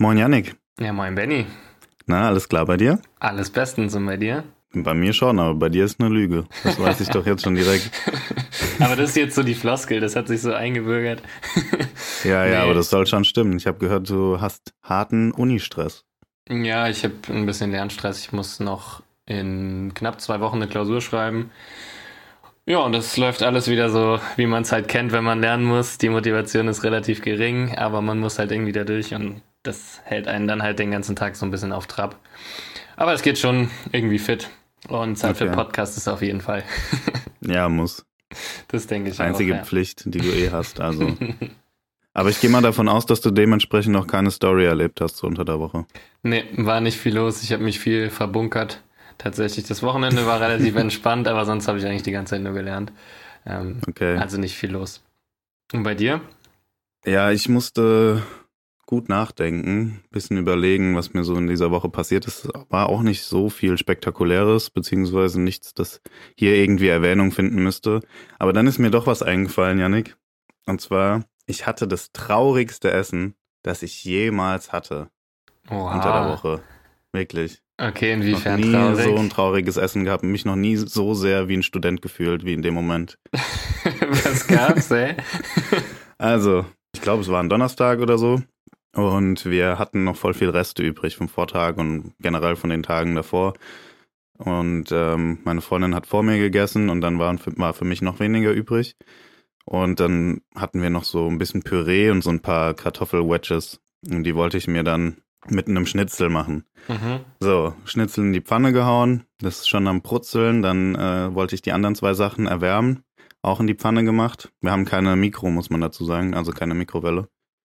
Moin Yannick. Ja, moin Benny. Na, alles klar bei dir? Alles bestens und bei dir? Bei mir schon, aber bei dir ist eine Lüge. Das weiß ich doch jetzt schon direkt. aber das ist jetzt so die Floskel, das hat sich so eingebürgert. ja, ja, nee. aber das soll schon stimmen. Ich habe gehört, du hast harten Unistress. Ja, ich habe ein bisschen Lernstress. Ich muss noch in knapp zwei Wochen eine Klausur schreiben. Ja, und das läuft alles wieder so, wie man es halt kennt, wenn man lernen muss. Die Motivation ist relativ gering, aber man muss halt irgendwie da durch und das hält einen dann halt den ganzen Tag so ein bisschen auf Trab. Aber es geht schon irgendwie fit. Und Zeit okay. für Podcast ist auf jeden Fall. ja, muss. Das denke ich Einzige auch. Einzige ja. Pflicht, die du eh hast, also. Aber ich gehe mal davon aus, dass du dementsprechend noch keine Story erlebt hast so unter der Woche. Nee, war nicht viel los. Ich habe mich viel verbunkert. Tatsächlich, das Wochenende war relativ entspannt, aber sonst habe ich eigentlich die ganze Zeit nur gelernt. Ähm, okay. Also nicht viel los. Und bei dir? Ja, ich musste gut nachdenken, bisschen überlegen, was mir so in dieser Woche passiert ist. War auch nicht so viel Spektakuläres, beziehungsweise nichts, das hier irgendwie Erwähnung finden müsste. Aber dann ist mir doch was eingefallen, Yannick. Und zwar, ich hatte das traurigste Essen, das ich jemals hatte. Oha. Unter der Woche. Wirklich. Okay, inwiefern noch nie traurig? so ein trauriges Essen gehabt. Mich noch nie so sehr wie ein Student gefühlt, wie in dem Moment. was gab's, ey? also, ich glaube, es war ein Donnerstag oder so. Und wir hatten noch voll viel Reste übrig vom Vortag und generell von den Tagen davor. Und ähm, meine Freundin hat vor mir gegessen und dann waren für, war für mich noch weniger übrig. Und dann hatten wir noch so ein bisschen Püree und so ein paar Kartoffelwedges. Und die wollte ich mir dann mit einem Schnitzel machen. Mhm. So, Schnitzel in die Pfanne gehauen, das ist schon am Brutzeln. Dann äh, wollte ich die anderen zwei Sachen erwärmen, auch in die Pfanne gemacht. Wir haben keine Mikro, muss man dazu sagen, also keine Mikrowelle.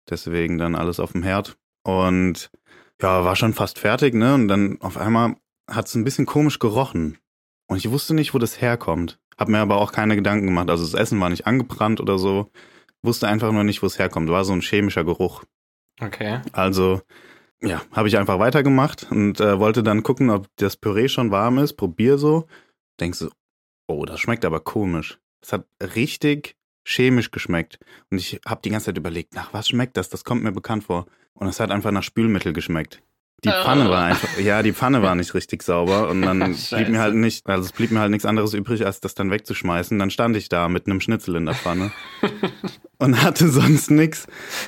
Deswegen dann alles auf dem Herd. Und ja, war schon fast fertig, ne? Und dann auf einmal hat es ein bisschen komisch gerochen. Und ich wusste nicht, wo das herkommt. Hab mir aber auch keine Gedanken gemacht. Also das Essen war nicht angebrannt oder so. Wusste einfach nur nicht, wo es herkommt. War so ein chemischer Geruch. Okay. Also, ja, habe ich einfach weitergemacht und äh, wollte dann gucken, ob das Püree schon warm ist. Probier so. Denkst du, oh, das schmeckt aber komisch. Es hat richtig chemisch geschmeckt. Und ich habe die ganze Zeit überlegt, nach was schmeckt das? Das kommt mir bekannt vor. Und es hat einfach nach Spülmittel geschmeckt. Die Pfanne war einfach, ja, die Pfanne war nicht richtig sauber und dann blieb mir halt nicht, also es blieb mir halt nichts anderes übrig, als das dann wegzuschmeißen. Dann stand ich da mit einem Schnitzel in der Pfanne und hatte sonst nichts.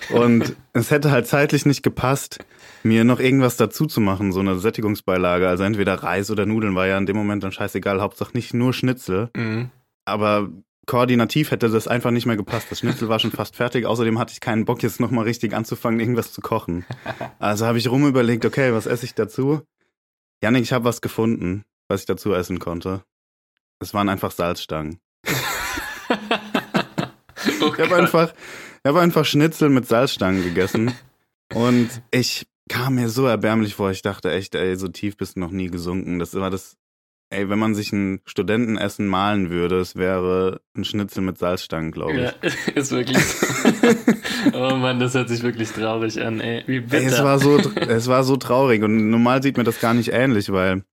Und es hätte halt zeitlich nicht gepasst, mir noch irgendwas dazu zu machen, so eine Sättigungsbeilage. Also entweder Reis oder Nudeln war ja in dem Moment dann scheißegal, Hauptsache nicht nur Schnitzel. Mhm. Aber koordinativ hätte das einfach nicht mehr gepasst. Das Schnitzel war schon fast fertig. Außerdem hatte ich keinen Bock, jetzt nochmal richtig anzufangen, irgendwas zu kochen. Also habe ich rumüberlegt, okay, was esse ich dazu? Janik, ich habe was gefunden, was ich dazu essen konnte. Es waren einfach Salzstangen. oh ich habe einfach, hab einfach Schnitzel mit Salzstangen gegessen. Und ich kam mir so erbärmlich vor. Ich dachte echt, ey, so tief bist du noch nie gesunken. Das war das Ey, wenn man sich ein Studentenessen malen würde, es wäre ein Schnitzel mit Salzstangen, glaube ich. Ja, ist wirklich. oh Mann, das hört sich wirklich traurig an, ey. Wie bitter. Ey, es war so, es war so traurig und normal sieht mir das gar nicht ähnlich, weil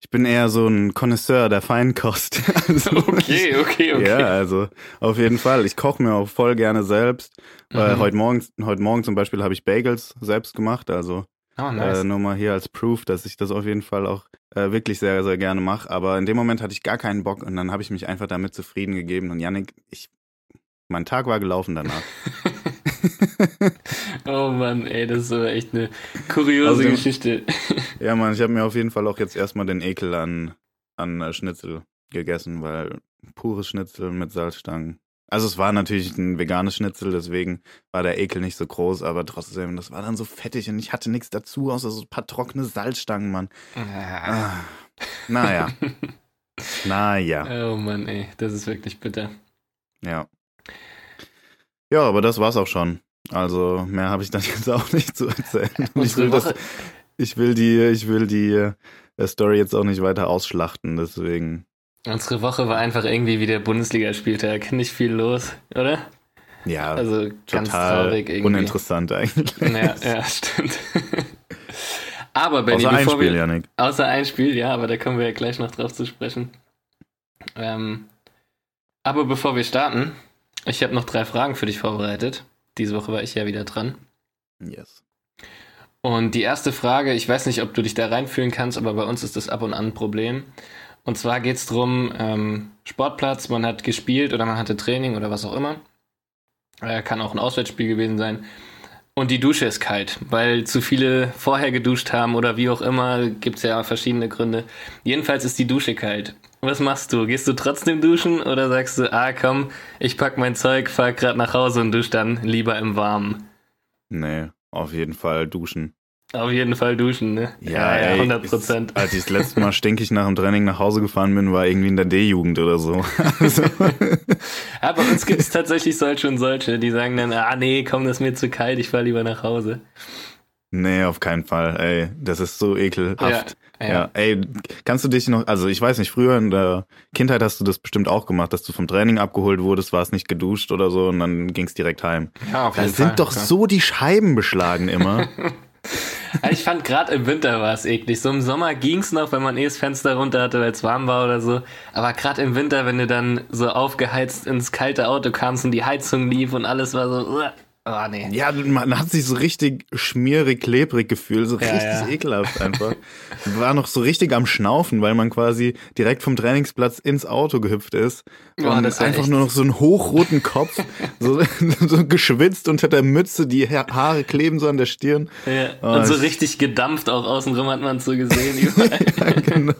ich bin eher so ein Connoisseur der Feinkost. Also okay, okay, okay. Ja, also auf jeden Fall. Ich koche mir auch voll gerne selbst. Weil mhm. heute Morgen, heute Morgen zum Beispiel habe ich Bagels selbst gemacht. Also Oh, nice. äh, nur mal hier als Proof, dass ich das auf jeden Fall auch äh, wirklich sehr, sehr gerne mache. Aber in dem Moment hatte ich gar keinen Bock und dann habe ich mich einfach damit zufrieden gegeben. Und Yannick, ich, mein Tag war gelaufen danach. oh Mann, ey, das ist aber echt eine kuriose also, Geschichte. ja, Mann, ich habe mir auf jeden Fall auch jetzt erstmal den Ekel an, an äh, Schnitzel gegessen, weil pures Schnitzel mit Salzstangen also es war natürlich ein veganes Schnitzel, deswegen war der Ekel nicht so groß, aber trotzdem, das war dann so fettig und ich hatte nichts dazu, außer so ein paar trockene Salzstangen, Mann. Ah. Naja. naja. Oh Mann, ey, das ist wirklich bitter. Ja. Ja, aber das war's auch schon. Also mehr habe ich dann jetzt auch nicht zu erzählen. Ich will, das, ich will die, ich will die äh, Story jetzt auch nicht weiter ausschlachten, deswegen. Unsere Woche war einfach irgendwie wie der Bundesligaspieltag. Nicht viel los, oder? Ja, also ganz traurig irgendwie. Uninteressant eigentlich. Ja, ja stimmt. aber Benny, außer ein Spiel, wir, Janik. Außer ein Spiel, ja, aber da kommen wir ja gleich noch drauf zu sprechen. Ähm, aber bevor wir starten, ich habe noch drei Fragen für dich vorbereitet. Diese Woche war ich ja wieder dran. Yes. Und die erste Frage, ich weiß nicht, ob du dich da reinfühlen kannst, aber bei uns ist das ab und an ein Problem. Und zwar geht es darum, ähm, Sportplatz, man hat gespielt oder man hatte Training oder was auch immer. Äh, kann auch ein Auswärtsspiel gewesen sein. Und die Dusche ist kalt, weil zu viele vorher geduscht haben oder wie auch immer, gibt es ja verschiedene Gründe. Jedenfalls ist die Dusche kalt. Was machst du? Gehst du trotzdem duschen oder sagst du, ah komm, ich pack mein Zeug, fahr grad nach Hause und dusch dann lieber im Warmen? Nee, auf jeden Fall duschen. Auf jeden Fall duschen, ne? Ja, ja, 100 Prozent. Als ich das letzte Mal stinkig nach dem Training nach Hause gefahren bin, war irgendwie in der D-Jugend oder so. Also. ja, bei uns gibt es tatsächlich solche und solche, die sagen dann, ah nee, komm, das ist mir zu kalt, ich fahr lieber nach Hause. Nee, auf keinen Fall, ey. Das ist so ekelhaft. Ja, ja. ja, ey, kannst du dich noch, also ich weiß nicht, früher in der Kindheit hast du das bestimmt auch gemacht, dass du vom Training abgeholt wurdest, warst nicht geduscht oder so und dann ging's direkt heim. Ja, auf jeden da Fall. Da sind doch ja. so die Scheiben beschlagen immer. Ich fand gerade im Winter war es eklig. So im Sommer ging es noch, wenn man eh das Fenster runter hatte, weil es warm war oder so. Aber gerade im Winter, wenn du dann so aufgeheizt ins kalte Auto kamst und die Heizung lief und alles war so, Oh, nee. Ja, man hat sich so richtig schmierig, klebrig gefühlt, so ja, richtig ja. ekelhaft einfach. War noch so richtig am Schnaufen, weil man quasi direkt vom Trainingsplatz ins Auto gehüpft ist. Oh, und einfach echt... nur noch so einen hochroten Kopf, so, so, geschwitzt unter der Mütze, die Haare kleben so an der Stirn. Ja. Oh, und so richtig gedampft auch außenrum hat man so gesehen. ja, genau.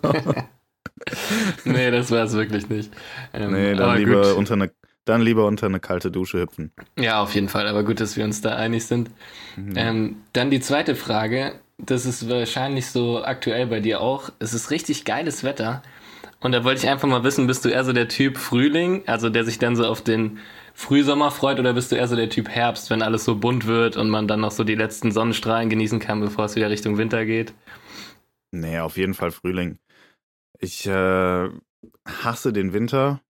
nee, das war es wirklich nicht. Ähm, nee, dann lieber gut. unter einer dann lieber unter eine kalte Dusche hüpfen. Ja, auf jeden Fall. Aber gut, dass wir uns da einig sind. Mhm. Ähm, dann die zweite Frage. Das ist wahrscheinlich so aktuell bei dir auch. Es ist richtig geiles Wetter. Und da wollte ich einfach mal wissen, bist du eher so der Typ Frühling, also der sich dann so auf den Frühsommer freut, oder bist du eher so der Typ Herbst, wenn alles so bunt wird und man dann noch so die letzten Sonnenstrahlen genießen kann, bevor es wieder Richtung Winter geht? Nee, auf jeden Fall Frühling. Ich äh, hasse den Winter,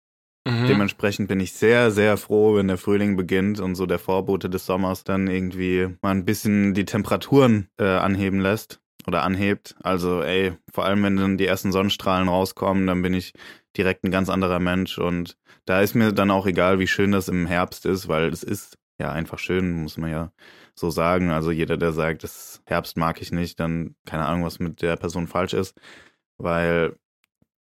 Mhm. Dementsprechend bin ich sehr, sehr froh, wenn der Frühling beginnt und so der Vorbote des Sommers dann irgendwie mal ein bisschen die Temperaturen äh, anheben lässt oder anhebt. Also, ey, vor allem wenn dann die ersten Sonnenstrahlen rauskommen, dann bin ich direkt ein ganz anderer Mensch und da ist mir dann auch egal, wie schön das im Herbst ist, weil es ist ja einfach schön, muss man ja so sagen. Also jeder, der sagt, das Herbst mag ich nicht, dann keine Ahnung, was mit der Person falsch ist, weil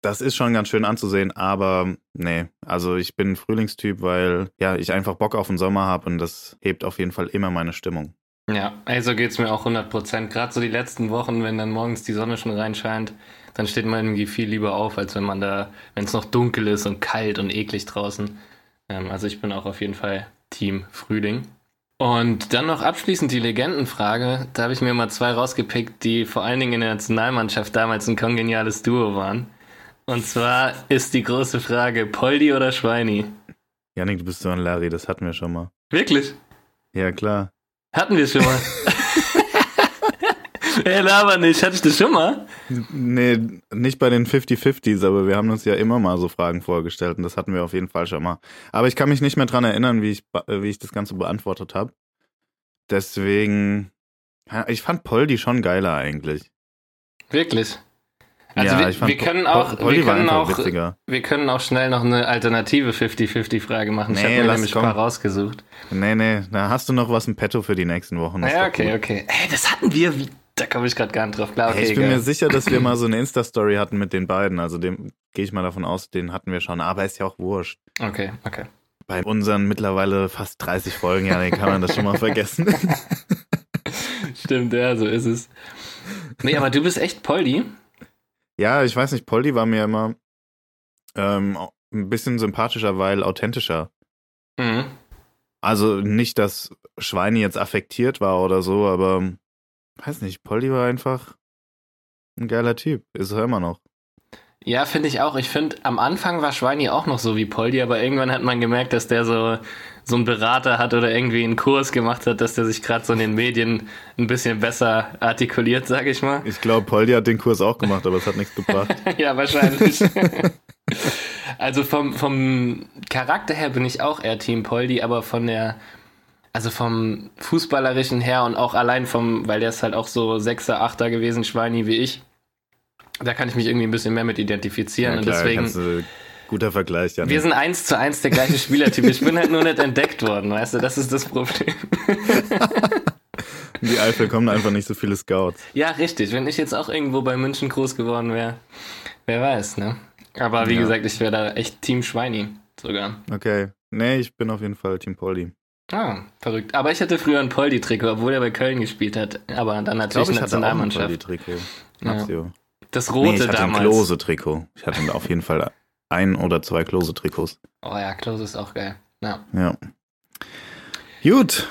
das ist schon ganz schön anzusehen, aber nee, also ich bin Frühlingstyp, weil ja, ich einfach Bock auf den Sommer habe und das hebt auf jeden Fall immer meine Stimmung. Ja, also geht es mir auch 100 Prozent. Gerade so die letzten Wochen, wenn dann morgens die Sonne schon reinscheint, dann steht man irgendwie viel lieber auf, als wenn man da, wenn es noch dunkel ist und kalt und eklig draußen. Ähm, also ich bin auch auf jeden Fall Team Frühling. Und dann noch abschließend die Legendenfrage. Da habe ich mir mal zwei rausgepickt, die vor allen Dingen in der Nationalmannschaft damals ein kongeniales Duo waren. Und zwar ist die große Frage, Poldi oder Schweini? Janik, du bist so ein Larry, das hatten wir schon mal. Wirklich? Ja, klar. Hatten wir schon mal. Ey, aber nicht. Hatte ich das schon mal? Nee, nicht bei den 50-50s, aber wir haben uns ja immer mal so Fragen vorgestellt und das hatten wir auf jeden Fall schon mal. Aber ich kann mich nicht mehr dran erinnern, wie ich, wie ich das Ganze beantwortet habe. Deswegen, ich fand Poldi schon geiler eigentlich. Wirklich? Also ja, wir, wir, können auch, wir können auch, witziger. wir können auch schnell noch eine alternative 50-50-Frage machen. Nee, ich habe mir nämlich ein paar rausgesucht. Nee, nee, da hast du noch was im Petto für die nächsten Wochen. Ja, okay, cool. okay. Hey, das hatten wir, wie, da komme ich gerade gar nicht drauf klar. Okay, hey, ich bin egal. mir sicher, dass wir mal so eine Insta-Story hatten mit den beiden. Also dem gehe ich mal davon aus, den hatten wir schon. Aber ist ja auch wurscht. Okay, okay. Bei unseren mittlerweile fast 30 Folgen, ja, kann man das schon mal vergessen. Stimmt, ja, so ist es. Nee, aber du bist echt Poldi. Ja, ich weiß nicht, Poldi war mir immer ähm, ein bisschen sympathischer, weil authentischer. Mhm. Also nicht, dass Schweini jetzt affektiert war oder so, aber weiß nicht, Poldi war einfach ein geiler Typ. Ist er immer noch. Ja, finde ich auch. Ich finde, am Anfang war Schweini auch noch so wie Poldi, aber irgendwann hat man gemerkt, dass der so, so einen Berater hat oder irgendwie einen Kurs gemacht hat, dass der sich gerade so in den Medien ein bisschen besser artikuliert, sage ich mal. Ich glaube, Poldi hat den Kurs auch gemacht, aber es hat nichts gebracht. ja, wahrscheinlich. also vom, vom Charakter her bin ich auch eher Team Poldi, aber von der, also vom Fußballerischen her und auch allein vom, weil der ist halt auch so Sechser, Achter gewesen, Schweini wie ich da kann ich mich irgendwie ein bisschen mehr mit identifizieren. Ja, klar, und deswegen. Guter Vergleich, ja. Wir sind eins zu eins der gleiche Spielertyp. Ich bin halt nur nicht entdeckt worden, weißt du? Das ist das Problem. Die Eifel kommen einfach nicht so viele Scouts. Ja, richtig. Wenn ich jetzt auch irgendwo bei München groß geworden wäre, wer weiß, ne? Aber wie Ja. gesagt, ich wäre da echt Team Schweini sogar. Okay. Nee, ich bin auf jeden Fall Team Poldi. Ah, verrückt. Aber ich hatte früher ein Poldi-Trikot, obwohl er bei Köln gespielt hat. Aber dann Ich natürlich glaube, ich hatte auch ein Nationalmannschaft. Poldi-Trikot. Ja. Das Nee, rote ich hatte damals. ein Klose-Trikot. Ich hatte auf jeden Fall ein oder zwei Klose-Trikots. Oh ja, Klose ist auch geil. Ja. Ja. Gut.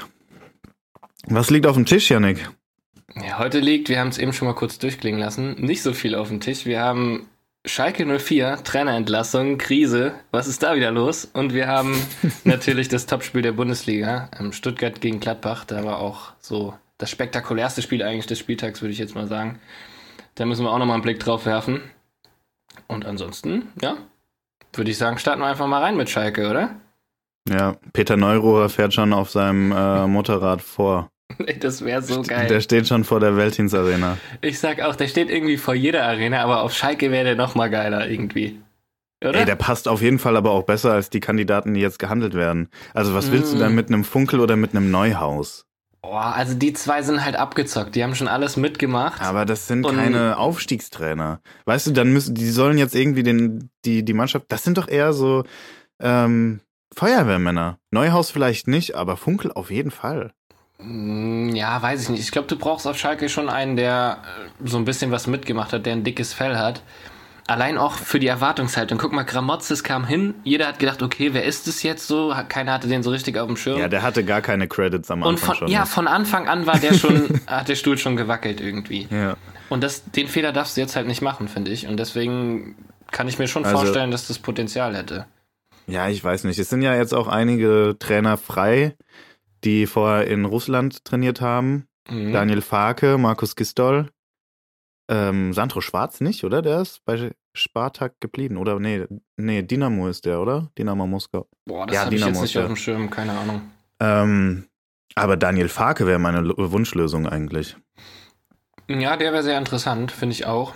Was liegt auf dem Tisch, Janik? ja heute liegt, wir haben es eben schon mal kurz durchklingen lassen, nicht so viel auf dem Tisch. Wir haben Schalke 04, Trainerentlassung, Krise. Was ist da wieder los? Und wir haben natürlich das Topspiel der Bundesliga. ähm, Stuttgart gegen Gladbach. Da war auch so das spektakulärste Spiel eigentlich des Spieltags, würde ich jetzt mal sagen. Da müssen wir auch nochmal einen Blick drauf werfen. Und ansonsten, ja, würde ich sagen, starten wir einfach mal rein mit Schalke, oder? Ja, Peter Neurohrer fährt schon auf seinem äh, Motorrad vor. Das wäre so geil. Der steht schon vor der Weltdienstarena. Ich sag auch, der steht irgendwie vor jeder Arena, aber auf Schalke wäre der noch mal geiler irgendwie. Oder? Ey, der passt auf jeden Fall aber auch besser als die Kandidaten, die jetzt gehandelt werden. Also was willst du Mm. denn mit einem Funkel oder mit einem Neuhaus? Boah, also die zwei sind halt abgezockt. Die haben schon alles mitgemacht. Aber das sind Und- keine Aufstiegstrainer. Weißt du, dann müssen, die sollen jetzt irgendwie den, die, die Mannschaft, das sind doch eher so ähm, Feuerwehrmänner. Neuhaus vielleicht nicht, aber Funkel auf jeden Fall. Mm, Ja, weiß ich nicht. Ich glaube, du brauchst auf Schalke schon einen, der äh, so ein bisschen was mitgemacht hat, der ein dickes Fell hat. Allein auch für die Erwartungshaltung. Guck mal, Gramotzes kam hin. Jeder hat gedacht, okay, wer ist es jetzt so? Keiner hatte den so richtig auf dem Schirm. Ja, der hatte gar keine Credits am Und Anfang von, schon. ne? ja, von Anfang an war der schon, hat der Stuhl schon gewackelt irgendwie. ja. Und das, den Fehler darfst du jetzt halt nicht machen, finde ich. Und deswegen kann ich mir schon Also- vorstellen, dass das Potenzial hätte. Ja, ich weiß nicht. Es sind ja jetzt auch einige Trainer frei, die vorher in Russland trainiert haben. Mhm. Daniel Farke, Markus Gistol, ähm, Sandro Schwarz nicht, oder? Der ist bei Spartak geblieben. Oder nee, nee, Dynamo ist der, oder? Dynamo Moskau. Boah, das Ja, habe ich Dynamo jetzt ist nicht auf dem Schirm, keine Ahnung. Ähm, aber Daniel Farke wäre meine Lo- Wunschlösung eigentlich. Ja, der wäre sehr interessant, finde ich auch.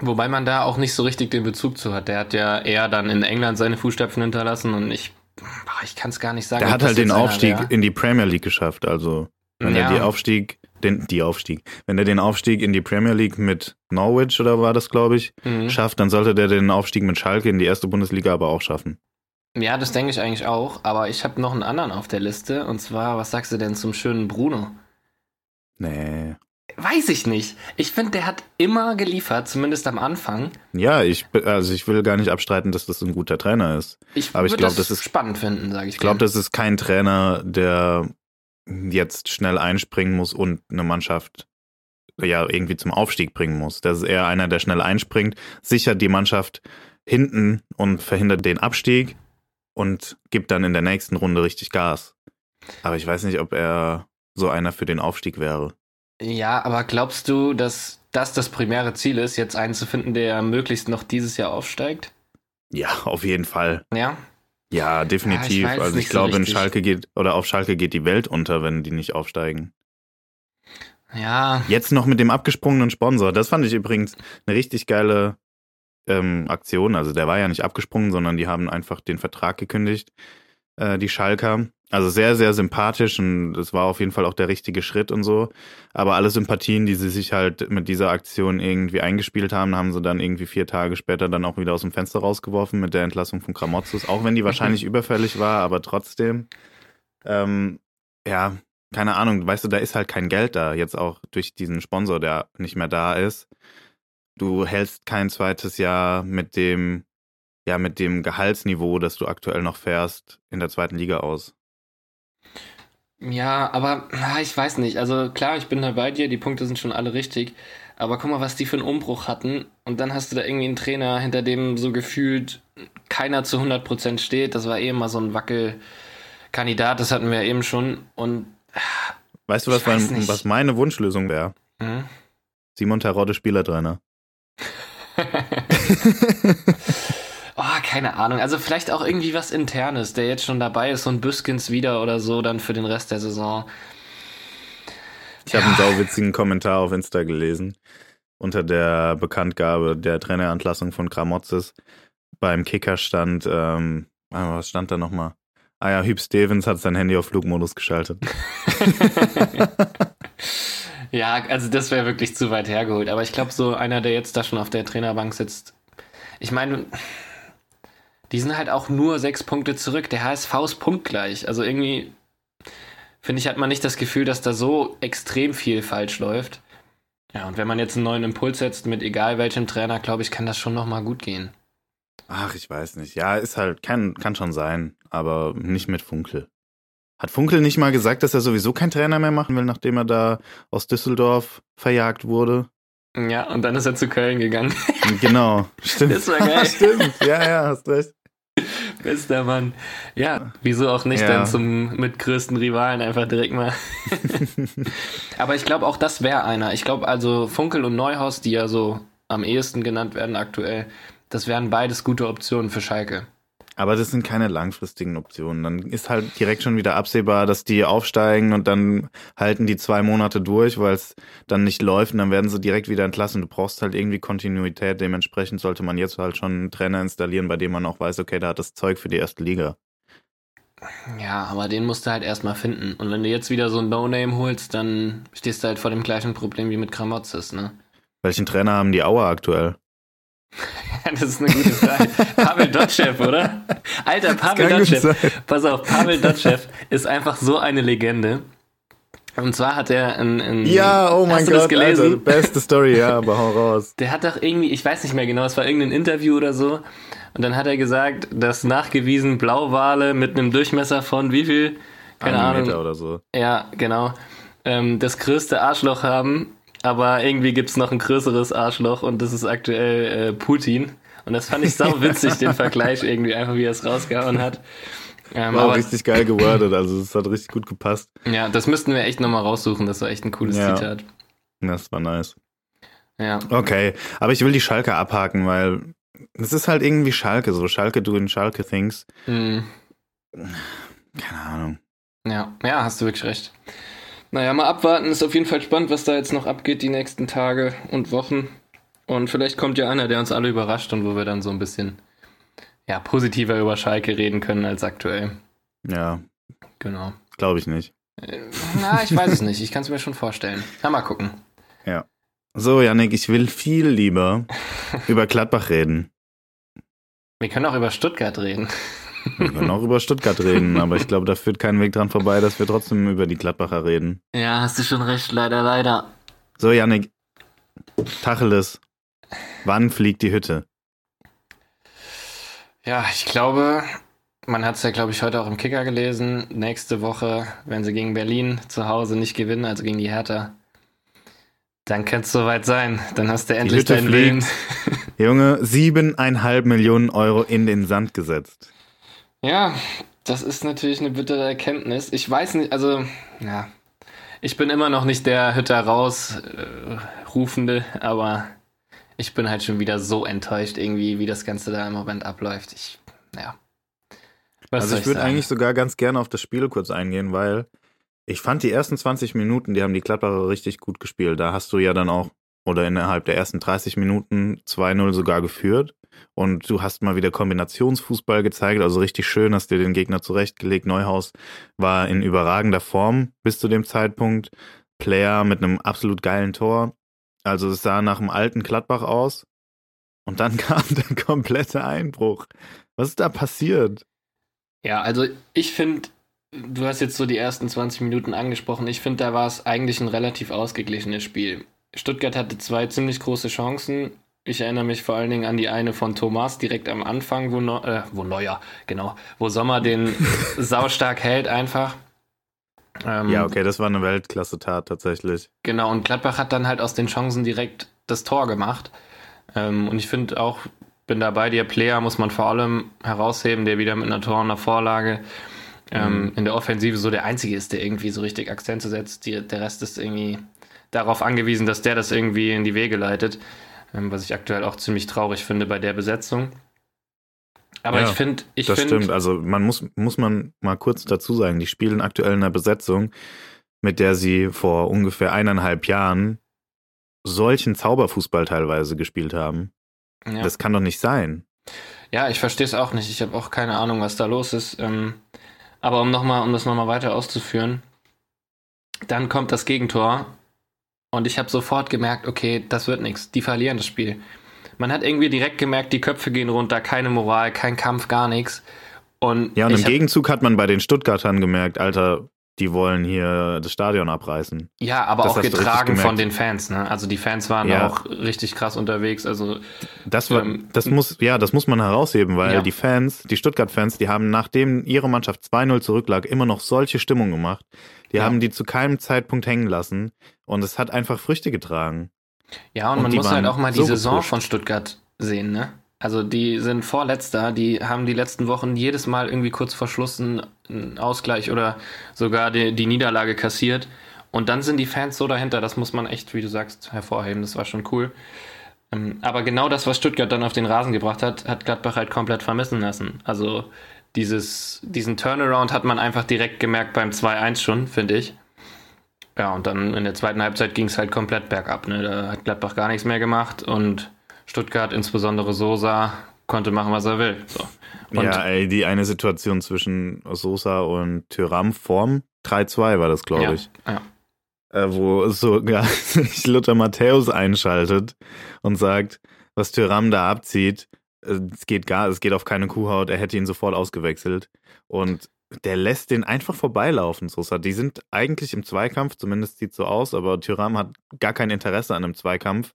Wobei man da auch nicht so richtig den Bezug zu hat. Der hat ja eher dann in England seine Fußstapfen hinterlassen und ich, boah, ich kann es gar nicht sagen. Der hat halt den einer Aufstieg wär. in die Premier League geschafft. Also, wenn Ja. er die Aufstieg, den, die Aufstieg, wenn er den Aufstieg in die Premier League mit Norwich oder war das, glaube ich, Mhm. schafft, dann sollte der den Aufstieg mit Schalke in die erste Bundesliga aber auch schaffen. Ja, das denke ich eigentlich auch. Aber ich habe noch einen anderen auf der Liste. Und zwar, was sagst du denn zum schönen Bruno? Nee. Weiß ich nicht. Ich finde, der hat immer geliefert, zumindest am Anfang. Ja, ich, also ich will gar nicht abstreiten, dass das ein guter Trainer ist. Ich Aber ich würd glaub, das ist- spannend finden, sage ich. Ich glaube, das ist kein Trainer, der jetzt schnell einspringen muss und eine Mannschaft ja irgendwie zum Aufstieg bringen muss. Das ist eher einer, der schnell einspringt, sichert die Mannschaft hinten und verhindert den Abstieg und gibt dann in der nächsten Runde richtig Gas. Aber ich weiß nicht, ob er so einer für den Aufstieg wäre. Ja, aber glaubst du, dass das das primäre Ziel ist, jetzt einen zu finden, der möglichst noch dieses Jahr aufsteigt? Ja, auf jeden Fall. Ja. Ja, definitiv. Ja, ich also ich nicht so glaube, in. Schalke geht oder auf Schalke geht die Welt unter, wenn die nicht aufsteigen. Ja. Jetzt noch mit dem abgesprungenen Sponsor. Das fand ich übrigens eine richtig geile ähm, Aktion. Also der war ja nicht abgesprungen, sondern die haben einfach den Vertrag gekündigt, äh, die Schalker. Also sehr, sehr sympathisch und es war auf jeden Fall auch der richtige Schritt und so. Aber alle Sympathien, die sie sich halt mit dieser Aktion irgendwie eingespielt haben, haben sie dann irgendwie vier Tage später dann auch wieder aus dem Fenster rausgeworfen mit der Entlassung von Gramozis. Auch wenn die wahrscheinlich überfällig war, aber trotzdem. Ähm, ja, keine Ahnung, weißt du, da ist halt kein Geld da, jetzt auch durch diesen Sponsor, der nicht mehr da ist. Du hältst kein zweites Jahr mit dem, ja, mit dem Gehaltsniveau, das du aktuell noch fährst, in der zweiten Liga aus. Ja, aber ah, ich weiß nicht. Also klar, ich bin da bei dir, die Punkte sind schon alle richtig. Aber guck mal, was die für einen Umbruch hatten. Und dann hast du da irgendwie einen Trainer, hinter dem so gefühlt keiner zu 100% steht. Das war eh immer so ein Wackelkandidat, das hatten wir ja eben schon. Und Weißt du, was, mein, nicht. was meine Wunschlösung wäre? hm? Simon Terodde Spielertrainer. oh, keine Ahnung. Also vielleicht auch irgendwie was Internes, der jetzt schon dabei ist, so ein Büskens wieder oder so, dann für den Rest der Saison. Ich habe einen sauwitzigen Kommentar auf Insta gelesen unter der Bekanntgabe der Trainerentlassung von Gramozis. Beim Kicker stand, ähm, ah, was stand da nochmal? Ah ja, Hüb Stevens hat sein Handy auf Flugmodus geschaltet. ja, also das wäre wirklich zu weit hergeholt. Aber ich glaube, so einer, der jetzt da schon auf der Trainerbank sitzt, ich meine, die sind halt auch nur sechs Punkte zurück. Der HSV ist punktgleich. Also irgendwie, finde ich, hat man nicht das Gefühl, dass da so extrem viel falsch läuft. Ja, und wenn man jetzt einen neuen Impuls setzt mit egal welchem Trainer, glaube ich, kann das schon nochmal gut gehen. Ach, ich weiß nicht. Ja, ist halt, kann, kann schon sein, aber nicht mit Funkel. Hat Funkel nicht mal gesagt, dass er sowieso keinen Trainer mehr machen will, nachdem er da aus Düsseldorf verjagt wurde? Ja, und dann ist er zu Köln gegangen. Genau, stimmt. Das war geil. stimmt, ja, ja, hast recht. Bester Mann. Ja, wieso auch nicht Ja. dann zum mitgrößten Rivalen einfach direkt mal. Aber ich glaube, auch das wäre einer. Ich glaube, also Funkel und Neuhaus, die ja so am ehesten genannt werden aktuell, das wären beides gute Optionen für Schalke. Aber das sind keine langfristigen Optionen. Dann ist halt direkt schon wieder absehbar, dass die aufsteigen und dann halten die zwei Monate durch, weil es dann nicht läuft und dann werden sie direkt wieder entlassen. Du brauchst halt irgendwie Kontinuität. Dementsprechend sollte man jetzt halt schon einen Trainer installieren, bei dem man auch weiß, okay, da hat das Zeug für die erste Liga. Ja, aber den musst du halt erstmal finden. Und wenn du jetzt wieder so ein No-Name holst, dann stehst du halt vor dem gleichen Problem wie mit Kramotzes, ne? Welchen Trainer haben die Auer aktuell? Das ist eine gute Frage. Pavel Dotschew, oder? Alter, Pavel Dotschew. Pass auf, Pavel Dotschew ist einfach so eine Legende. Und zwar hat er ein. ein Ja, oh mein Gott, gelesen? Alter, beste Story, ja, aber hau raus. Der hat doch irgendwie, ich weiß nicht mehr genau, es war irgendein Interview oder so. Und dann hat er gesagt, dass nachgewiesen Blauwale mit einem Durchmesser von wie viel? Keine Ahnung. Meter oder so. Ja, genau. Ähm, das größte Arschloch haben, aber irgendwie gibt es noch ein größeres Arschloch und das ist aktuell äh, Putin. Und das fand ich sau witzig, den Vergleich irgendwie, einfach wie er es rausgehauen hat. Ähm, War auch richtig geil gewordet, also es hat richtig gut gepasst. ja, das müssten wir echt nochmal raussuchen, das war echt ein cooles Ja. Zitat. Das war nice. Ja. Okay, aber ich will die Schalke abhaken, weil es ist halt irgendwie Schalke, so Schalke doing Schalke things. Hm. Keine Ahnung. Ja, ja, hast du wirklich recht. Naja, mal abwarten. Ist auf jeden Fall spannend, was da jetzt noch abgeht die nächsten Tage und Wochen. Und vielleicht kommt ja einer, der uns alle überrascht und wo wir dann so ein bisschen ja, positiver über Schalke reden können als aktuell. Ja, Genau. glaube ich nicht. Äh, Na, ich weiß es nicht. Ich kann es mir schon vorstellen. Na, mal gucken. So, Yannick, ich will viel lieber über Gladbach reden. Wir können auch über Stuttgart reden. Wir können auch über Stuttgart reden, aber ich glaube, da führt kein Weg dran vorbei, dass wir trotzdem über die Gladbacher reden. Ja, hast du schon recht. Leider, leider. So, Yannick, Tacheles, wann fliegt die Hütte? Ja, ich glaube, man hat es ja, glaube ich, heute auch im Kicker gelesen. Nächste Woche, wenn sie gegen Berlin zu Hause nicht gewinnen, also gegen die Hertha, dann könnte es soweit sein. Dann hast du endlich fliegt. Willen. Junge, siebeneinhalb Millionen Euro in den Sand gesetzt. Ja, das ist natürlich eine bittere Erkenntnis. Ich weiß nicht, also, ja, ich bin immer noch nicht der Hütter raus äh, Rufende, aber ich bin halt schon wieder so enttäuscht irgendwie, wie das Ganze da im Moment abläuft. Ich, ja. Was also soll ich würde eigentlich sogar ganz gerne auf das Spiel kurz eingehen, weil ich fand die ersten 20 Minuten, die haben die Gladbacher richtig gut gespielt. Da hast du ja dann auch, oder innerhalb der ersten 30 Minuten 2-0 sogar geführt. Und du hast mal wieder Kombinationsfußball gezeigt, also richtig schön, hast dir den Gegner zurechtgelegt. Neuhaus war in überragender Form bis zu dem Zeitpunkt. Player mit einem absolut geilen Tor. Also es sah nach einem alten Gladbach aus. Und dann kam der komplette Einbruch. Was ist da passiert? Ja, also ich finde, du hast jetzt so die ersten 20 Minuten angesprochen. Ich finde, da war es eigentlich ein relativ ausgeglichenes Spiel. Stuttgart hatte zwei ziemlich große Chancen. Ich erinnere mich vor allen Dingen an die eine von Thomas direkt am Anfang, wo, Neu äh, wo Neuer, genau, wo Sommer den saustark hält einfach. Ähm, Ja, okay, das war eine Weltklasse-Tat tatsächlich. Genau, und Gladbach hat dann halt aus den Chancen direkt das Tor gemacht. Ähm, und ich finde auch, bin da bei dir, Player muss man vor allem herausheben, der wieder mit einer Tor und einer Vorlage ähm, in der Offensive so der Einzige ist, der irgendwie so richtig Akzente setzt. Die, der Rest ist irgendwie darauf angewiesen, dass der das irgendwie in die Wege leitet. Ähm, was ich aktuell auch ziemlich traurig finde bei der Besetzung. Aber Ja, ich finde, ich das finde, stimmt. Also man muss, muss man mal kurz dazu sagen, die spielen aktuell in einer Besetzung, mit der sie vor ungefähr eineinhalb Jahren solchen Zauberfußball teilweise gespielt haben. ja. Das kann doch nicht sein. Ja, ich verstehe es auch nicht. Ich habe auch keine Ahnung, was da los ist. Ähm, Aber um, noch mal, um das nochmal weiter auszuführen, dann kommt das Gegentor und ich habe sofort gemerkt, okay, das wird nichts. Die verlieren das Spiel. Man hat irgendwie direkt gemerkt, die Köpfe gehen runter, keine Moral, kein Kampf, gar nichts. Und ja, und im Gegenzug hat man bei den Stuttgartern gemerkt, Alter, die wollen hier das Stadion abreißen. Ja, aber das auch getragen von den Fans. Ne? Also die Fans waren ja. auch richtig krass unterwegs. Also das war, ähm, das muss, ja, das muss man herausheben, weil ja. die Fans, die Stuttgart-Fans, die haben nachdem ihre Mannschaft 2-0 zurücklag, immer noch solche Stimmung gemacht. Die ja. haben die zu keinem Zeitpunkt hängen lassen und es hat einfach Früchte getragen. Ja, und, und man muss halt auch mal die so Saison gepusht. von Stuttgart sehen, ne? Also die sind vorletzter, die haben die letzten Wochen jedes Mal irgendwie kurz vor Schluss einen Ausgleich oder sogar die, die Niederlage kassiert. Und dann sind die Fans so dahinter, das muss man echt, wie du sagst, hervorheben. Das war schon cool. Ähm, aber genau das, was Stuttgart dann auf den Rasen gebracht hat, hat Gladbach halt komplett vermissen lassen. Also dieses, diesen Turnaround hat man einfach direkt gemerkt beim 2-1 schon, finde ich. Ja, und dann in der zweiten Halbzeit ging es halt komplett bergab. Ne? Da hat Gladbach gar nichts mehr gemacht und Stuttgart, insbesondere Sosa, konnte machen, was er will. So. ja, ey, die eine Situation zwischen Sosa und Tyram vorm 3-2 war das, glaube ja, ich. Ja. Äh, wo sogar sich Luther Matthäus einschaltet und sagt, was Tyram da abzieht, es geht gar, es geht auf keine Kuhhaut, er hätte ihn sofort ausgewechselt. Und der lässt den einfach vorbeilaufen, Sosa. Die sind eigentlich im Zweikampf, zumindest sieht so aus, aber Tyram hat gar kein Interesse an einem Zweikampf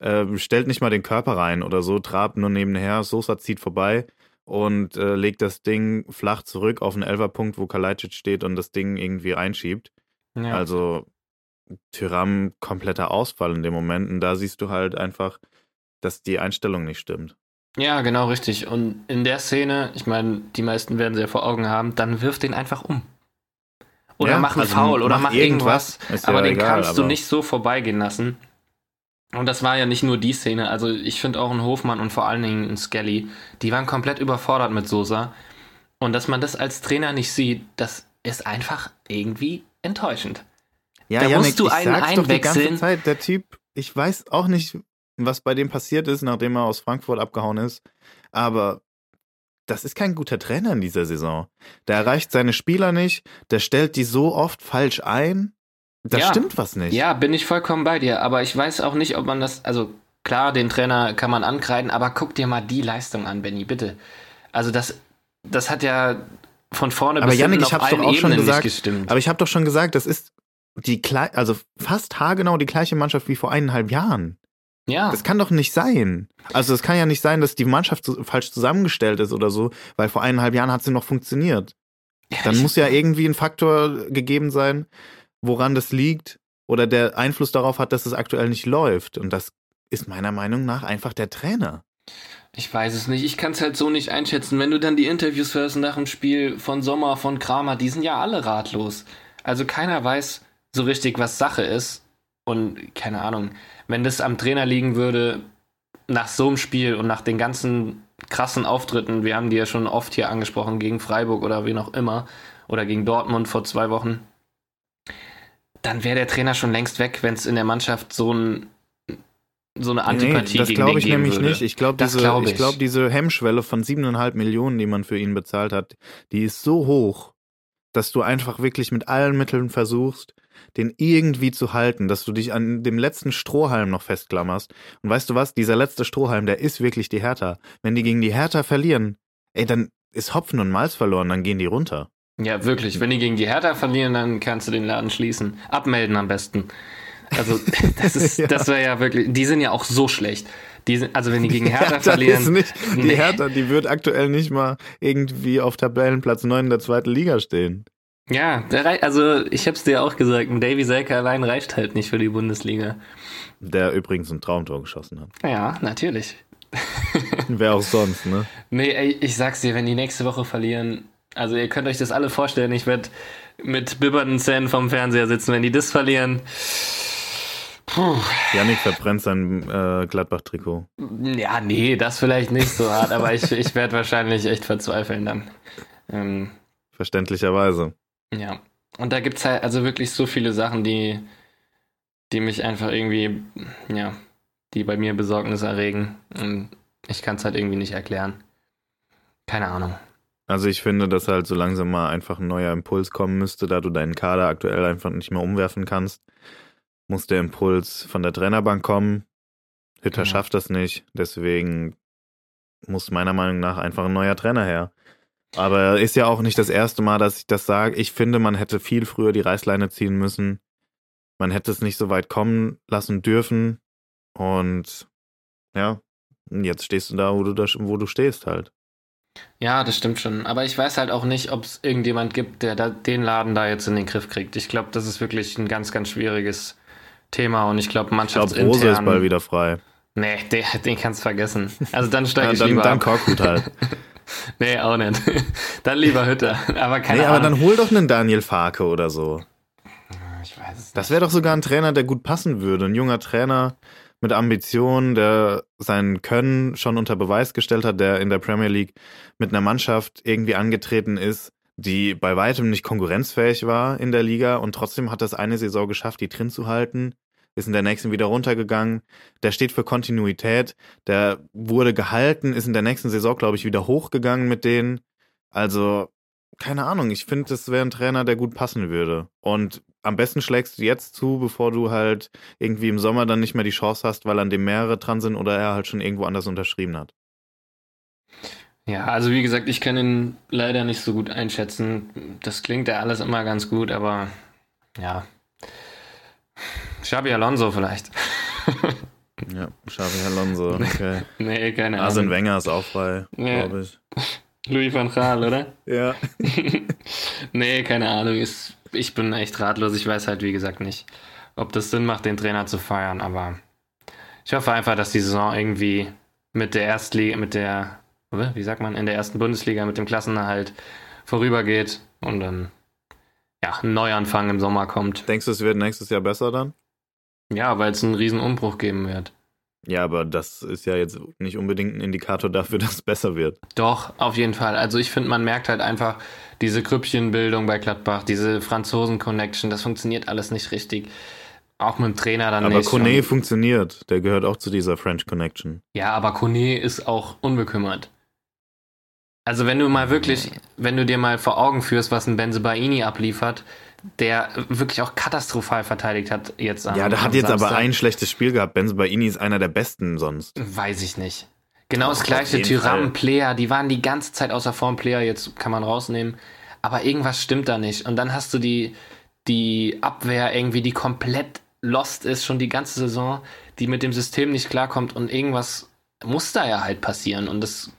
äh, stellt nicht mal den Körper rein oder so, trabt nur nebenher, Sosa zieht vorbei und äh, legt das Ding flach zurück auf einen Elferpunkt, wo Kalajdzic steht und das Ding irgendwie reinschiebt. Ja. Also Tyram kompletter Ausfall in dem Moment und da siehst du halt einfach, dass die Einstellung nicht stimmt. Ja, genau richtig. Und in der Szene, ich meine, die meisten werden sie ja vor Augen haben, dann wirf den einfach um. Oder ja, mach einen also Foul oder mach irgendwas. irgendwas aber ja den egal, kannst aber du nicht so vorbeigehen lassen. Und das war ja nicht nur die Szene. Also ich finde auch ein Hofmann und vor allen Dingen ein Skelly, die waren komplett überfordert mit Sosa. Und dass man das als Trainer nicht sieht, das ist einfach irgendwie enttäuschend. Ja, da Janik, musst du einen ich einwechseln. Doch die ganze Zeit, der Typ, ich weiß auch nicht, was bei dem passiert ist, nachdem er aus Frankfurt abgehauen ist. Aber das ist kein guter Trainer in dieser Saison. Der erreicht seine Spieler nicht, der stellt die so oft falsch ein. Da ja, stimmt was nicht. Ja, bin ich vollkommen bei dir. Aber ich weiß auch nicht, ob man das. Also klar, den Trainer kann man ankreiden, aber guck dir mal die Leistung an, Benny, bitte. Also das, das hat ja von vorne aber bis Janik, hinten auf allen doch auch Ebenen gesagt, nicht gestimmt. Aber ich habe doch schon gesagt, das ist die also fast haargenau die gleiche Mannschaft wie vor eineinhalb Jahren. Ja. Das kann doch nicht sein. Also es kann ja nicht sein, dass die Mannschaft so falsch zusammengestellt ist oder so, weil vor eineinhalb Jahren hat sie noch funktioniert. Ja, Dann muss ja irgendwie ein Faktor gegeben sein, woran das liegt oder der Einfluss darauf hat, dass es aktuell nicht läuft. Und das ist meiner Meinung nach einfach der Trainer. Ich weiß es nicht. Ich kann es halt so nicht einschätzen. Wenn du dann die Interviews hörst nach dem Spiel von Sommer, von Kramer, die sind ja alle ratlos. Also keiner weiß so richtig, was Sache ist. Und keine Ahnung, wenn das am Trainer liegen würde, nach so einem Spiel und nach den ganzen krassen Auftritten, wir haben die ja schon oft hier angesprochen, gegen Freiburg oder wie noch immer, oder gegen Dortmund vor zwei Wochen, dann wäre der Trainer schon längst weg, wenn es in der Mannschaft so ein so eine Antipathie nee, das glaube ich nämlich würde. nicht. Ich glaube, diese, glaub ich. ich glaub, diese Hemmschwelle von siebeneinhalb Millionen, die man für ihn bezahlt hat, die ist so hoch, dass du einfach wirklich mit allen Mitteln versuchst, den irgendwie zu halten, dass du dich an dem letzten Strohhalm noch festklammerst. Und weißt du was? Dieser letzte Strohhalm, der ist wirklich die Hertha. Wenn die gegen die Hertha verlieren, ey, dann ist Hopfen und Malz verloren, dann gehen die runter. Ja, wirklich. Wenn die gegen die Hertha verlieren, dann kannst du den Laden schließen. Abmelden am besten. Also, das ist, ja. das wäre ja wirklich, die sind ja auch so schlecht. Die sind, also wenn die gegen Hertha, Hertha verlieren. Nicht, die nee. Hertha, die wird aktuell nicht mal irgendwie auf Tabellenplatz 9 in der zweiten Liga stehen. Ja, also ich hab's dir auch gesagt, ein Davy Selke allein reicht halt nicht für die Bundesliga. Der übrigens ein Traumtor geschossen hat. Ja, natürlich. Wer auch sonst, ne? Nee, ey, ich sag's dir, wenn die nächste Woche verlieren, also ihr könnt euch das alle vorstellen. Ich werde mit bibbernden Zähnen vom Fernseher sitzen, wenn die das verlieren. Puh. Janik verbrennt sein äh, Gladbach-Trikot. Ja, nee, das vielleicht nicht so hart, aber ich, ich werde wahrscheinlich echt verzweifeln dann. Ähm, Verständlicherweise. Ja. Und da gibt es halt also wirklich so viele Sachen, die, die mich einfach irgendwie, ja, die bei mir Besorgnis erregen. Und ich kann es halt irgendwie nicht erklären. Keine Ahnung. Also ich finde, dass halt so langsam mal einfach ein neuer Impuls kommen müsste, da du deinen Kader aktuell einfach nicht mehr umwerfen kannst. Muss der Impuls von der Trainerbank kommen. Hütter Ja. schafft das nicht, deswegen muss meiner Meinung nach einfach ein neuer Trainer her. Aber ist ja auch nicht das erste Mal, dass ich das sage. Ich finde, man hätte viel früher die Reißleine ziehen müssen. Man hätte es nicht so weit kommen lassen dürfen. Und ja, jetzt stehst du da, wo du, da, wo du stehst halt. Ja, das stimmt schon. Aber ich weiß halt auch nicht, ob es irgendjemand gibt, der da, den Laden da jetzt in den Griff kriegt. Ich glaube, das ist wirklich ein ganz, ganz schwieriges Thema und ich glaube, Ich glaube, Mannschaftsintern... Rose ist bald wieder frei. Nee, den, den kannst du vergessen. Also dann steige Ja, ich dann lieber dann. Korkut halt. Nee, auch nicht. dann lieber Hütter. Aber keine nee, aber Ahnung. dann hol doch einen Daniel Farke oder so. ich weiß es Das wäre doch sogar ein Trainer, der gut passen würde. Ein junger Trainer mit Ambitionen, der sein Können schon unter Beweis gestellt hat, der in der Premier League mit einer Mannschaft irgendwie angetreten ist, die bei weitem nicht konkurrenzfähig war in der Liga und trotzdem hat das eine Saison geschafft, die drin zu halten, ist in der nächsten wieder runtergegangen. Der steht für Kontinuität, der wurde gehalten, ist in der nächsten Saison, glaube ich, wieder hochgegangen mit denen. Also, keine Ahnung, ich finde, das wäre ein Trainer, der gut passen würde. Und am besten schlägst du jetzt zu, bevor du halt irgendwie im Sommer dann nicht mehr die Chance hast, weil an dem mehrere dran sind oder er halt schon irgendwo anders unterschrieben hat. Ja, also wie gesagt, ich kann ihn leider nicht so gut einschätzen. Das klingt ja alles immer ganz gut, aber ja. Xabi Alonso vielleicht. Ja, Xavi Alonso, okay. nee, keine Ahnung. Arsene Wenger ist auch frei, Ja. glaube ich. Louis van Gaal, oder? Ja. nee, keine Ahnung. Ist, ich bin echt ratlos. Ich weiß halt, wie gesagt, nicht, ob das Sinn macht, den Trainer zu feiern, aber ich hoffe einfach, dass die Saison irgendwie mit der Erstliga, mit der, wie sagt man, in der ersten Bundesliga mit dem Klassenerhalt vorübergeht und dann ja, ein Neuanfang im Sommer kommt. Denkst du, es wird nächstes Jahr besser dann? Ja, weil es einen riesen Umbruch geben wird. Ja, aber das ist ja jetzt nicht unbedingt ein Indikator dafür, dass es besser wird. Doch, auf jeden Fall. Also ich finde, man merkt halt einfach diese Krüppchenbildung bei Gladbach, diese Franzosen-Connection, das funktioniert alles nicht richtig. Auch mit dem Trainer dann Aber nicht. Kone Und- funktioniert. Der gehört auch zu dieser French Connection. Ja, aber Kone ist auch unbekümmert. Also wenn du mal wirklich, wenn du dir mal vor Augen führst, was ein Benzebaini abliefert, der wirklich auch katastrophal verteidigt hat jetzt am Ja, der hat jetzt aber Samstag. ein schlechtes Spiel gehabt. Benzebaini ist einer der besten sonst. Weiß ich nicht. Genau das gleiche. Tyram, Player, die waren die ganze Zeit außer Form, Player, jetzt kann man rausnehmen. Aber irgendwas stimmt da nicht. Und dann hast du die, die Abwehr irgendwie, die komplett lost ist, schon die ganze Saison, die mit dem System nicht klarkommt und irgendwas muss da ja halt passieren. Und das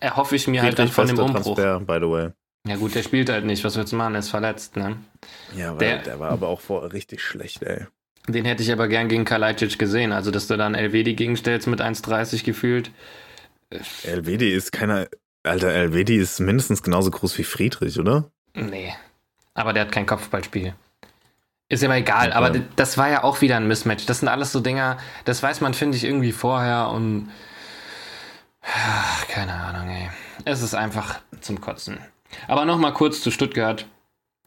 erhoffe ich mir halt dann Friedrich von dem Umbruch. Transfer, by the way. Ja gut, der spielt halt nicht. Was willst du machen? Er ist verletzt, ne? Ja, aber Der- der, war aber auch vorher richtig schlecht, ey. Den hätte ich aber gern gegen Kalajdzic gesehen. Also, dass du dann LWD gegenstellst mit 1,30 gefühlt. Elvedi ist keiner. Alter, Elvedi ist mindestens genauso groß wie Friedrich, oder? Nee. Aber der hat kein Kopfballspiel. Ist ja aber egal, Okay. aber das war ja auch wieder ein Mismatch. Das sind alles so Dinger, das weiß man, finde ich, irgendwie vorher und. Keine Ahnung, ey. Es ist einfach zum Kotzen. Aber nochmal kurz zu Stuttgart.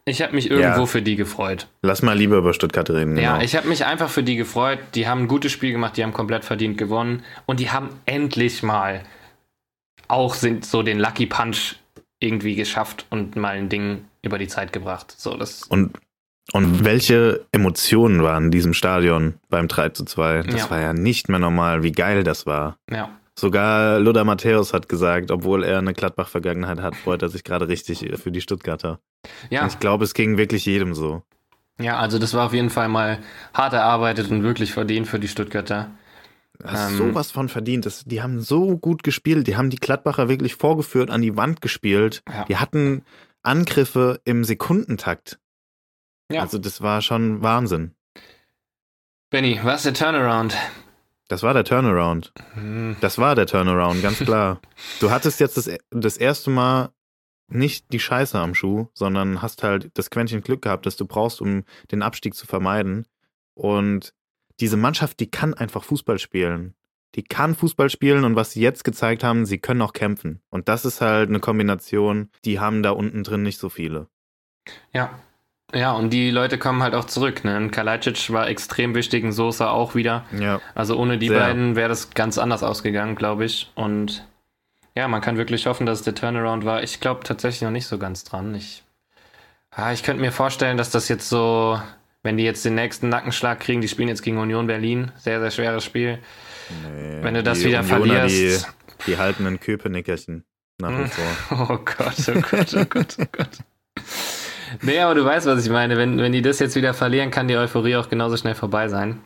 Ich habe mich irgendwo Ja. für die gefreut. Lass mal lieber über Stuttgart reden. Genau. Ja, ich habe mich einfach für die gefreut. Die haben ein gutes Spiel gemacht, die haben komplett verdient gewonnen und die haben endlich mal auch sind so den Lucky Punch irgendwie geschafft und mal ein Ding über die Zeit gebracht. So, das und, und welche Emotionen waren in diesem Stadion beim 3 zu 2? Das Ja. war ja nicht mehr normal, wie geil das war. ja. Sogar Lothar Matthäus hat gesagt, obwohl er eine Gladbach-Vergangenheit hat, freut er sich gerade richtig für die Stuttgarter. Ja, Und ich glaube, es ging wirklich jedem so. ja, also das war auf jeden Fall mal hart erarbeitet und wirklich verdient für die Stuttgarter. Hast Ähm, sowas von verdient. Das, die haben so gut gespielt. Die haben die Gladbacher wirklich vorgeführt, an die Wand gespielt. Ja. Die hatten Angriffe im Sekundentakt. Ja. Also das war schon Wahnsinn. Benny, was ist der Turnaround? Das war der Turnaround. Hm, Das war der Turnaround, ganz klar. Du hattest jetzt das, das erste Mal nicht die Scheiße am Schuh, sondern hast halt das Quäntchen Glück gehabt, das du brauchst, um den Abstieg zu vermeiden. Und diese Mannschaft, die kann einfach Fußball spielen. Die kann Fußball spielen und was sie jetzt gezeigt haben, sie können auch kämpfen. Und das ist halt eine Kombination, die haben da unten drin nicht so viele. Ja. Ja, und die Leute kommen halt auch zurück. Ne? Ein Kalajdzic war extrem wichtig, ein Sosa auch wieder. Ja. Also ohne die Sehr. beiden wäre das ganz anders ausgegangen, glaube ich. Und ja, man kann wirklich hoffen, dass es der Turnaround war. Ich glaube tatsächlich noch nicht so ganz dran. Ich, ah, ich könnte mir vorstellen, dass das jetzt so, wenn die jetzt den nächsten Nackenschlag kriegen, die spielen jetzt gegen Union Berlin, sehr, sehr schweres Spiel. Nee, wenn du das wieder Unioner, verlierst. Die, die halten ein Köpenickerchen nach wie vor. Oh Gott, oh Gott, oh Gott, oh Gott. Nee, aber du weißt, was ich meine. Wenn, wenn die das jetzt wieder verlieren, kann die Euphorie auch genauso schnell vorbei sein.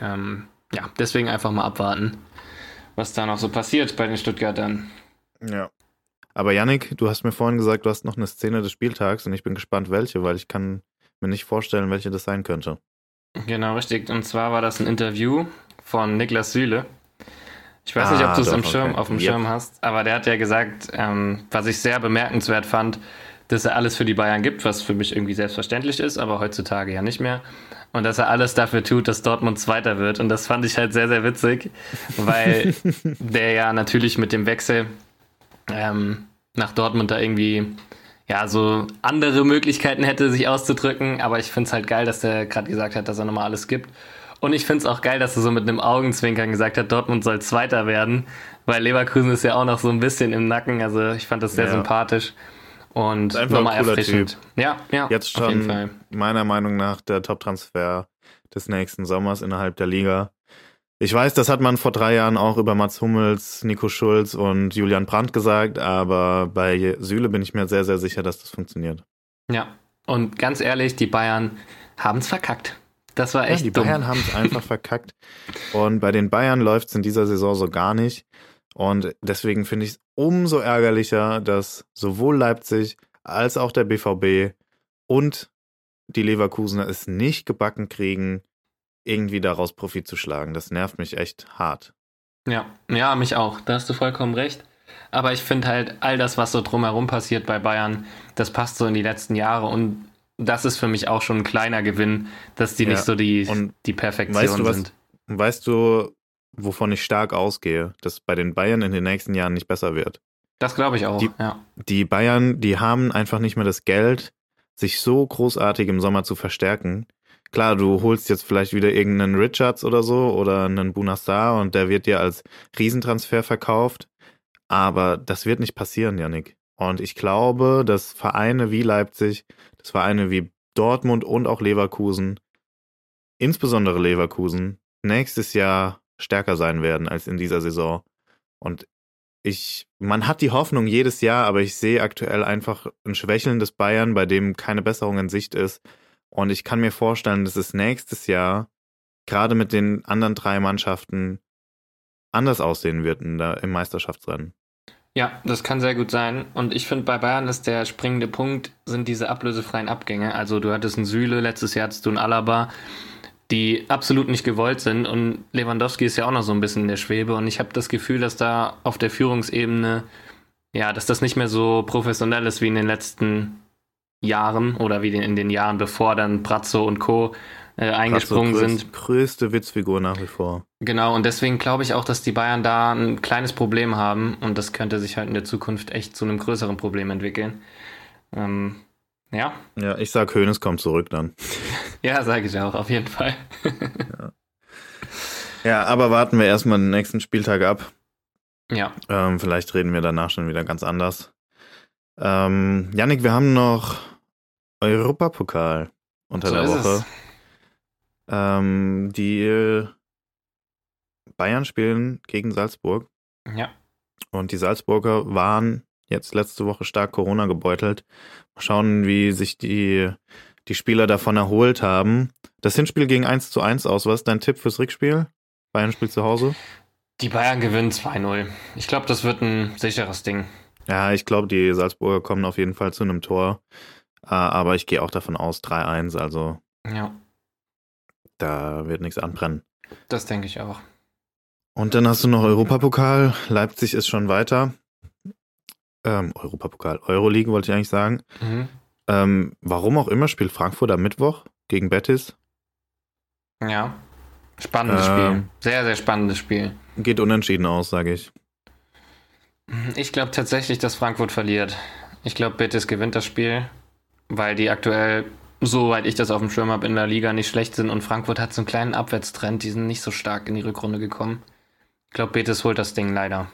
Ähm, ja, deswegen einfach mal abwarten, was da noch so passiert bei den Stuttgartern. Ja. Aber Yannick, du hast mir vorhin gesagt, du hast noch eine Szene des Spieltags und ich bin gespannt, welche, weil ich kann mir nicht vorstellen, welche das sein könnte. Genau, richtig. Und zwar war das ein Interview von Niklas Süle. Ich weiß ah, nicht, ob ah, du es okay. auf dem yep. Schirm hast, aber der hat ja gesagt, ähm, was ich sehr bemerkenswert fand, dass er alles für die Bayern gibt, was für mich irgendwie selbstverständlich ist, aber heutzutage ja nicht mehr. Und dass er alles dafür tut, dass Dortmund Zweiter wird. Und das fand ich halt sehr, sehr witzig, weil der ja natürlich mit dem Wechsel ähm, nach Dortmund da irgendwie ja so andere Möglichkeiten hätte, sich auszudrücken. Aber ich finde es halt geil, dass der gerade gesagt hat, dass er nochmal alles gibt. Und ich finde es auch geil, dass er so mit einem Augenzwinkern gesagt hat, Dortmund soll Zweiter werden, weil Leverkusen ist ja auch noch so ein bisschen im Nacken. Also ich fand das sehr ja. sympathisch und nochmal erfrischend. Typ. Ja, ja. Jetzt schon meiner Meinung nach der Top-Transfer des nächsten Sommers innerhalb der Liga. Ich weiß, das hat man vor drei Jahren auch über Mats Hummels, Nico Schulz und Julian Brandt gesagt, aber bei Süle bin ich mir sehr, sehr sicher, dass das funktioniert. Ja, und ganz ehrlich, die Bayern haben es verkackt. Das war echt ja, die dumm. Bayern haben es einfach verkackt. Und bei den Bayern läuft es in dieser Saison so gar nicht. Und deswegen finde ich es umso ärgerlicher, dass sowohl Leipzig als auch der BVB und die Leverkusener es nicht gebacken kriegen, irgendwie daraus Profit zu schlagen. Das nervt mich echt hart. Ja, ja, mich auch. Da hast du vollkommen recht. Aber ich finde halt, all das, was so drumherum passiert bei Bayern, das passt so in die letzten Jahre und das ist für mich auch schon ein kleiner Gewinn, dass die ja. nicht so die, die Perfektion weißt du, was, sind. Weißt du, wovon ich stark ausgehe, dass bei den Bayern in den nächsten Jahren nicht besser wird. Das glaube ich auch, die, ja. Die Bayern, die haben einfach nicht mehr das Geld, sich so großartig im Sommer zu verstärken. Klar, du holst jetzt vielleicht wieder irgendeinen Richards oder so oder einen Bunassar und der wird dir als Riesentransfer verkauft. Aber das wird nicht passieren, Janik. Und ich glaube, dass Vereine wie Leipzig, dass Vereine wie Dortmund und auch Leverkusen, insbesondere Leverkusen, nächstes Jahr stärker sein werden als in dieser Saison. Und ich, man hat die Hoffnung jedes Jahr, aber ich sehe aktuell einfach ein Schwächeln des Bayern, bei dem keine Besserung in Sicht ist. Und ich kann mir vorstellen, dass es nächstes Jahr gerade mit den anderen drei Mannschaften anders aussehen wird der, im Meisterschaftsrennen. Ja, das kann sehr gut sein. Und ich finde, bei Bayern ist der springende Punkt, sind diese ablösefreien Abgänge. Also du hattest einen Süle, letztes Jahr hattest du einen Alaba die absolut nicht gewollt sind. Und Lewandowski ist ja auch noch so ein bisschen in der Schwebe. Und ich habe das Gefühl, dass da auf der Führungsebene, ja, dass das nicht mehr so professionell ist wie in den letzten Jahren oder wie in den Jahren bevor dann Brazzo und Co. Äh, eingesprungen Brazzo größt, sind. Größte Witzfigur nach wie vor. Genau, und deswegen glaube ich auch, dass die Bayern da ein kleines Problem haben und das könnte sich halt in der Zukunft echt zu einem größeren Problem entwickeln. Ähm, ja. Ja, ich sag, Hönes kommt zurück dann. ja, sage ich auch, auf jeden Fall. ja. ja, aber warten wir erstmal den nächsten Spieltag ab. Ja. Ähm, vielleicht reden wir danach schon wieder ganz anders. Ähm, Yannick, wir haben noch Europapokal unter so der Woche. Ähm, die Bayern spielen gegen Salzburg. Ja. Und die Salzburger waren jetzt letzte Woche stark Corona gebeutelt. Schauen, wie sich die, die Spieler davon erholt haben. Das Hinspiel ging 1 zu 1 aus. Was ist dein Tipp fürs Rückspiel? Bayern spielt zu Hause? Die Bayern gewinnen 2-0. Ich glaube, das wird ein sicheres Ding. Ja, ich glaube, die Salzburger kommen auf jeden Fall zu einem Tor. Äh, aber ich gehe auch davon aus, 3-1. Also. Ja. Da wird nichts anbrennen. Das denke ich auch. Und dann hast du noch Europapokal. Leipzig ist schon weiter ähm, Europapokal, Euroleague wollte ich eigentlich sagen. Mhm. Ähm, warum auch immer spielt Frankfurt am Mittwoch gegen Betis. Ja, spannendes äh, Spiel. Sehr, sehr spannendes Spiel. Geht unentschieden aus, sage ich. Ich glaube tatsächlich, dass Frankfurt verliert. Ich glaube, Betis gewinnt das Spiel, weil die aktuell, soweit ich das auf dem Schirm habe, in der Liga nicht schlecht sind und Frankfurt hat so einen kleinen Abwärtstrend. Die sind nicht so stark in die Rückrunde gekommen. Ich glaube, Betis holt das Ding leider.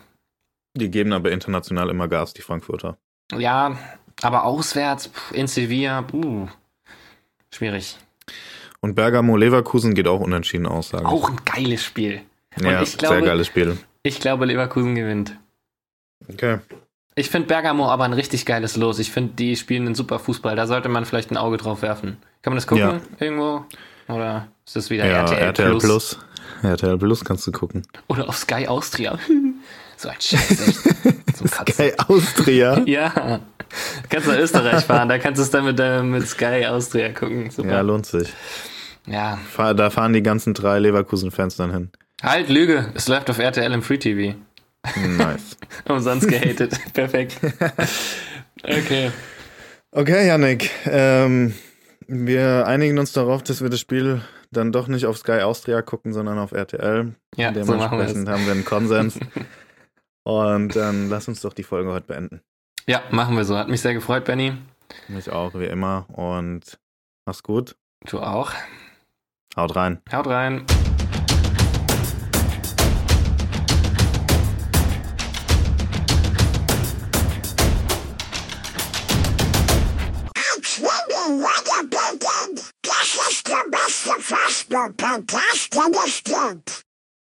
Die geben aber international immer Gas, die Frankfurter. Ja, aber auswärts in Sevilla, puh, schwierig. Und Bergamo Leverkusen geht auch unentschieden aus, sage ich. Auch ein geiles Spiel. Und ja, ich glaube- sehr geiles Spiel. Ich glaube, Leverkusen gewinnt. Okay. Ich finde Bergamo aber ein richtig geiles Los. Ich finde, die spielen einen super Fußball. Da sollte man vielleicht ein Auge drauf werfen. Kann man das gucken Ja. irgendwo? Oder ist das wieder Ja, RTL, RTL? Plus. RTL Plus kannst du gucken. Oder auf Sky Austria? So ein Scheiß, Kotzen. Sky Austria. Ja. Kannst nach Österreich fahren, da kannst du es dann mit, äh, mit Sky Austria gucken. Ja, Super. lohnt sich. Ja. Da fahren die ganzen drei Leverkusen-Fans dann hin. Halt, Lüge. Es läuft auf RTL im Free TV. Nice. Umsonst gehatet. Perfekt. Okay. Okay, Yannick. Ähm, wir einigen uns darauf, dass wir das Spiel dann doch nicht auf Sky Austria gucken, sondern auf RTL. Ja, so machen wir Dementsprechend das. haben wir einen Konsens. Und dann lass uns doch die Folge heute beenden. Ja, machen wir so. Hat mich sehr gefreut, Benny. Mich auch, wie immer. Und mach's gut. Du auch. Haut rein. Haut rein. Das ist der beste Fußball-Podcast, der es gibt.